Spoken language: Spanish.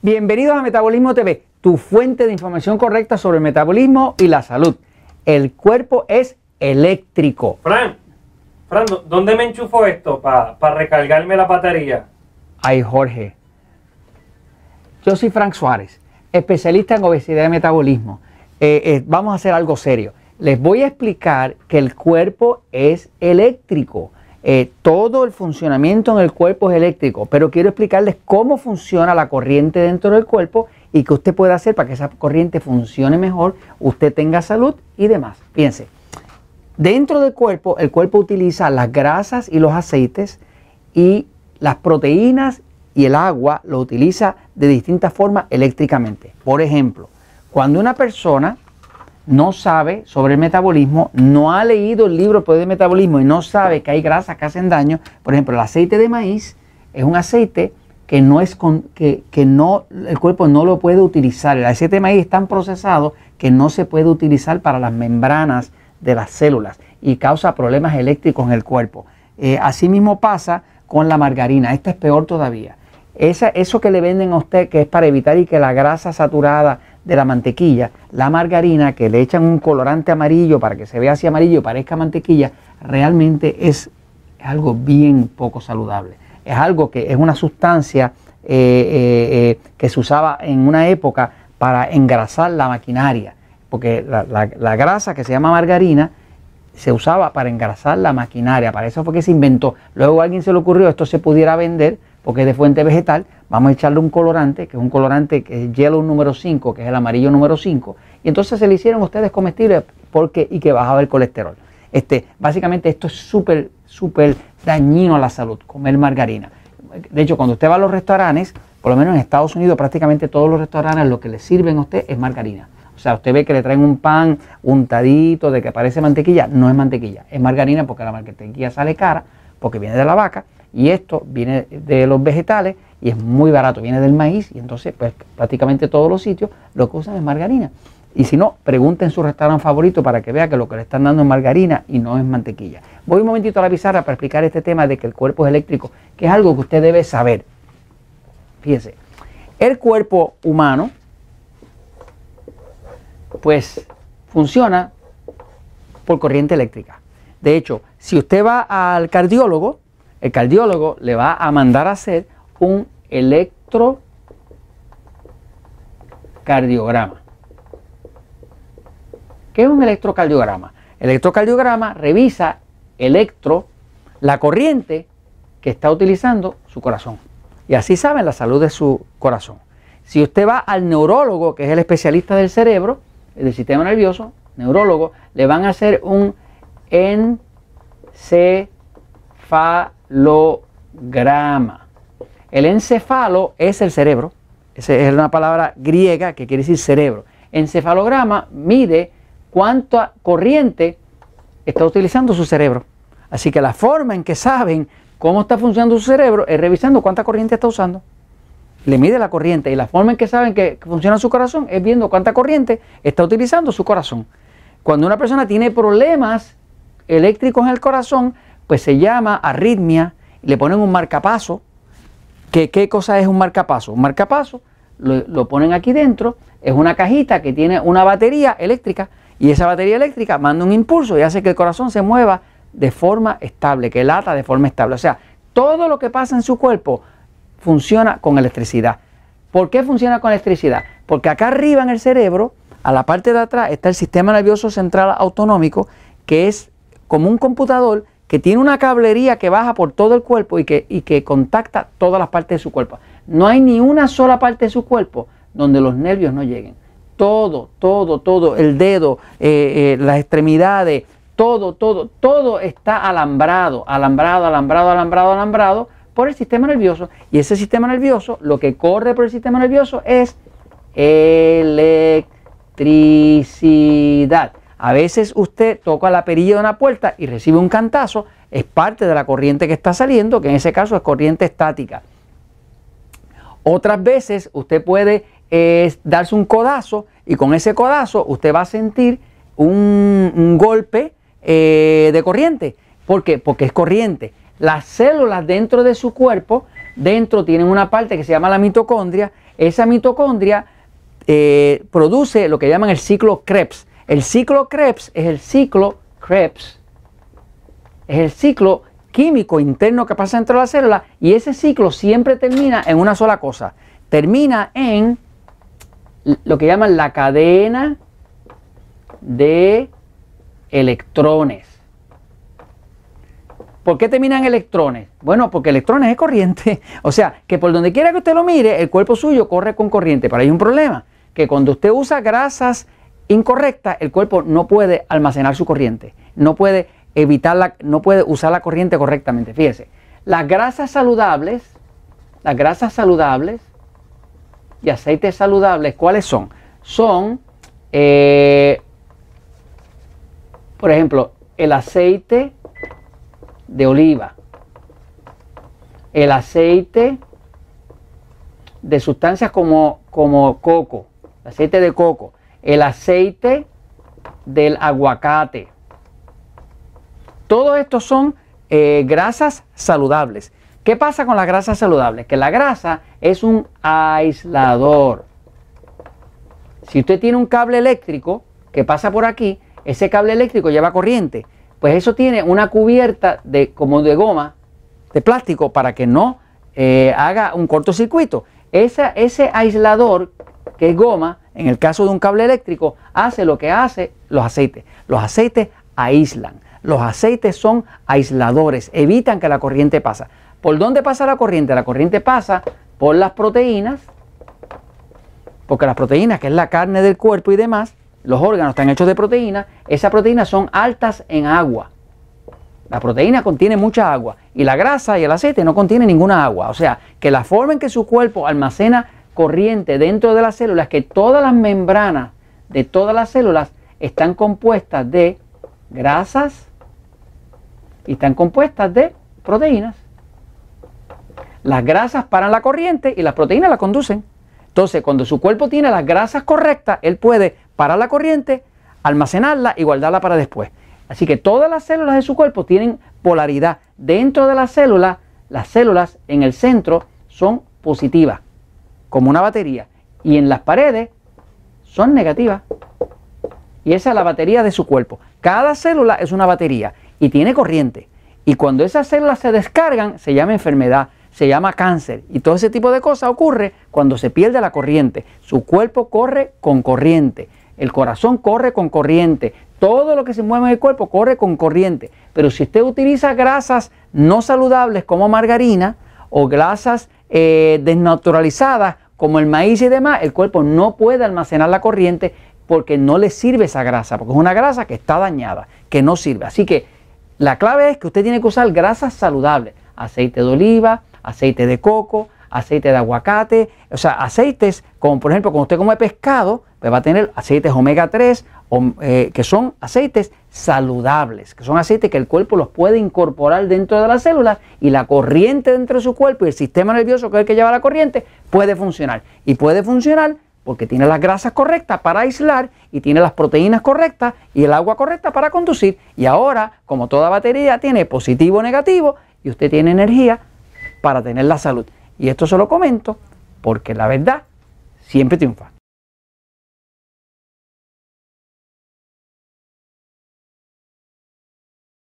Bienvenidos a Metabolismo TV, tu fuente de información correcta sobre el metabolismo y la salud. El cuerpo es eléctrico. Fran, Fran, ¿dónde me enchufo esto para recargarme la batería? Ay, Jorge. Yo soy Frank Suárez, especialista en obesidad y metabolismo. Eh, eh, vamos a hacer algo serio. Les voy a explicar que el cuerpo es eléctrico. Eh, todo el funcionamiento en el cuerpo es eléctrico, pero quiero explicarles cómo funciona la corriente dentro del cuerpo y qué usted puede hacer para que esa corriente funcione mejor, usted tenga salud y demás. Fíjense, dentro del cuerpo, el cuerpo utiliza las grasas y los aceites y las proteínas y el agua lo utiliza de distintas formas eléctricamente. Por ejemplo, cuando una persona no sabe sobre el metabolismo, no ha leído el libro de metabolismo y no sabe que hay grasas que hacen daño, por ejemplo, el aceite de maíz es un aceite que no es con, que, que, no el cuerpo no lo puede utilizar. El aceite de maíz es tan procesado que no se puede utilizar para las membranas de las células y causa problemas eléctricos en el cuerpo. Eh, asimismo pasa con la margarina. Esta es peor todavía. Esa, eso que le venden a usted que es para evitar y que la grasa saturada de la mantequilla, la margarina, que le echan un colorante amarillo para que se vea así amarillo y parezca mantequilla, realmente es algo bien poco saludable. Es algo que es una sustancia eh, eh, eh, que se usaba en una época para engrasar la maquinaria, porque la, grasa que se llama margarina se usaba para engrasar la maquinaria, para eso fue que se inventó. Luego a alguien se le ocurrió esto se pudiera vender porque es de fuente vegetal, vamos a echarle un colorante, que es un colorante que es yellow número 5, que es el amarillo número 5, y entonces se le hicieron ustedes comestibles porque y que bajaba el colesterol. Este, básicamente esto es súper, súper dañino a la salud, comer margarina. De hecho, cuando usted va a los restaurantes, por lo menos en Estados Unidos, prácticamente todos los restaurantes lo que le sirven a usted es margarina. O sea, usted ve que le traen un pan untadito de que parece mantequilla, no es mantequilla, es margarina porque la mantequilla sale cara, porque viene de la vaca, y esto viene de los vegetales y es muy barato, viene del maíz y entonces pues prácticamente todos los sitios lo que usan es margarina. Y si no, pregunten su restaurante favorito para que vea que lo que le están dando es margarina y no es mantequilla. Voy un momentito a la pizarra para explicar este tema de que el cuerpo es eléctrico, que es algo que usted debe saber. Fíjense, el cuerpo humano pues funciona por corriente eléctrica. De hecho, si usted va al cardiólogo, el cardiólogo le va a mandar a hacer un electrocardiograma. ¿Qué es un electrocardiograma? El electrocardiograma revisa electro la corriente que está utilizando su corazón. Y así saben la salud de su corazón. Si usted va al neurólogo, que es el especialista del cerebro, del sistema nervioso, neurólogo, le van a hacer un encefalograma encefalograma. El encefalo es el cerebro, esa es una palabra griega que quiere decir cerebro. Encefalograma mide cuánta corriente está utilizando su cerebro. Así que la forma en que saben cómo está funcionando su cerebro es revisando cuánta corriente está usando. Le mide la corriente y la forma en que saben que funciona su corazón es viendo cuánta corriente está utilizando su corazón. Cuando una persona tiene problemas eléctricos en el corazón, pues se llama arritmia, le ponen un marcapaso. ¿Qué, qué cosa es un marcapaso? Un marcapaso lo, lo ponen aquí dentro, es una cajita que tiene una batería eléctrica y esa batería eléctrica manda un impulso y hace que el corazón se mueva de forma estable, que lata de forma estable. O sea, todo lo que pasa en su cuerpo funciona con electricidad. ¿Por qué funciona con electricidad? Porque acá arriba en el cerebro, a la parte de atrás, está el sistema nervioso central autonómico, que es como un computador que tiene una cablería que baja por todo el cuerpo y que, y que contacta todas las partes de su cuerpo. No hay ni una sola parte de su cuerpo donde los nervios no lleguen. Todo, todo, todo, el dedo, eh, eh, las extremidades, todo, todo, todo está alambrado, alambrado, alambrado, alambrado, alambrado por el sistema nervioso. Y ese sistema nervioso, lo que corre por el sistema nervioso es electricidad. A veces usted toca la perilla de una puerta y recibe un cantazo, es parte de la corriente que está saliendo, que en ese caso es corriente estática. Otras veces usted puede eh, darse un codazo y con ese codazo usted va a sentir un, golpe eh, de corriente. ¿Por qué? Porque es corriente. Las células dentro de su cuerpo dentro tienen una parte que se llama la mitocondria. Esa mitocondria eh, produce lo que llaman el ciclo Krebs. El ciclo Krebs es el ciclo Krebs, es el ciclo químico interno que pasa dentro de la célula y ese ciclo siempre termina en una sola cosa. Termina en lo que llaman la cadena de electrones. ¿Por qué terminan electrones? Bueno, porque electrones es corriente. O sea, que por donde quiera que usted lo mire, el cuerpo suyo corre con corriente. Pero hay un problema, que cuando usted usa grasas incorrectas, el cuerpo no puede almacenar su corriente. No puede evitar no puede usar la corriente correctamente. Fíjese, las grasas saludables, las grasas saludables y aceites saludables, ¿cuáles son? Son, eh, por ejemplo, el aceite de oliva, el aceite de sustancias como, como coco, aceite de coco, el aceite del aguacate. Todos estos son eh, grasas saludables. ¿Qué pasa con las grasas saludables? Que la grasa es un aislador. Si usted tiene un cable eléctrico que pasa por aquí, ese cable eléctrico lleva corriente. Pues eso tiene una cubierta de, como de goma, de plástico, para que no eh, haga un cortocircuito. ese aislador, que es goma, en el caso de un cable eléctrico, hace lo que hace los aceites. Los aceites aíslan. Los aceites son aisladores, evitan que la corriente pasa. ¿Por dónde pasa la corriente? La corriente pasa por las proteínas, porque las proteínas, que es la carne del cuerpo y demás, los órganos están hechos de proteínas, esas proteínas son altas en agua. La proteína contiene mucha agua y la grasa y el aceite no contienen ninguna agua. O sea, que la forma en que su cuerpo almacena corriente dentro de las células que todas las membranas de todas las células están compuestas de grasas y están compuestas de proteínas. Las grasas paran la corriente y las proteínas la conducen. Entonces, cuando su cuerpo tiene las grasas correctas, él puede parar la corriente, almacenarla y guardarla para después. Así que todas las células de su cuerpo tienen polaridad. Dentro de las células, las células en el centro son positivas, como una batería. Y en las paredes son negativas. Y esa es la batería de su cuerpo. Cada célula es una batería y tiene corriente. Y cuando esas células se descargan, se llama enfermedad, se llama cáncer. Y todo ese tipo de cosas ocurre cuando se pierde la corriente. Su cuerpo corre con corriente. El corazón corre con corriente. Todo lo que se mueve en el cuerpo corre con corriente. Pero si usted utiliza grasas no saludables como margarina o grasas eh, desnaturalizadas como el maíz y demás, el cuerpo no puede almacenar la corriente porque no le sirve esa grasa, porque es una grasa que está dañada, que no sirve. Así que la clave es que usted tiene que usar grasas saludables, aceite de oliva, aceite de coco, aceite de aguacate, o sea, aceites como por ejemplo cuando usted come pescado, pues va a tener aceites omega 3, eh, que son aceites saludables, que son aceites que el cuerpo los puede incorporar dentro de las células y la corriente dentro de su cuerpo y el sistema nervioso que es el que lleva la corriente puede funcionar. Y puede funcionar porque tiene las grasas correctas para aislar y tiene las proteínas correctas y el agua correcta para conducir. Y ahora, como toda batería tiene positivo o negativo, y usted tiene energía para tener la salud. Y esto se lo comento porque la verdad siempre triunfa.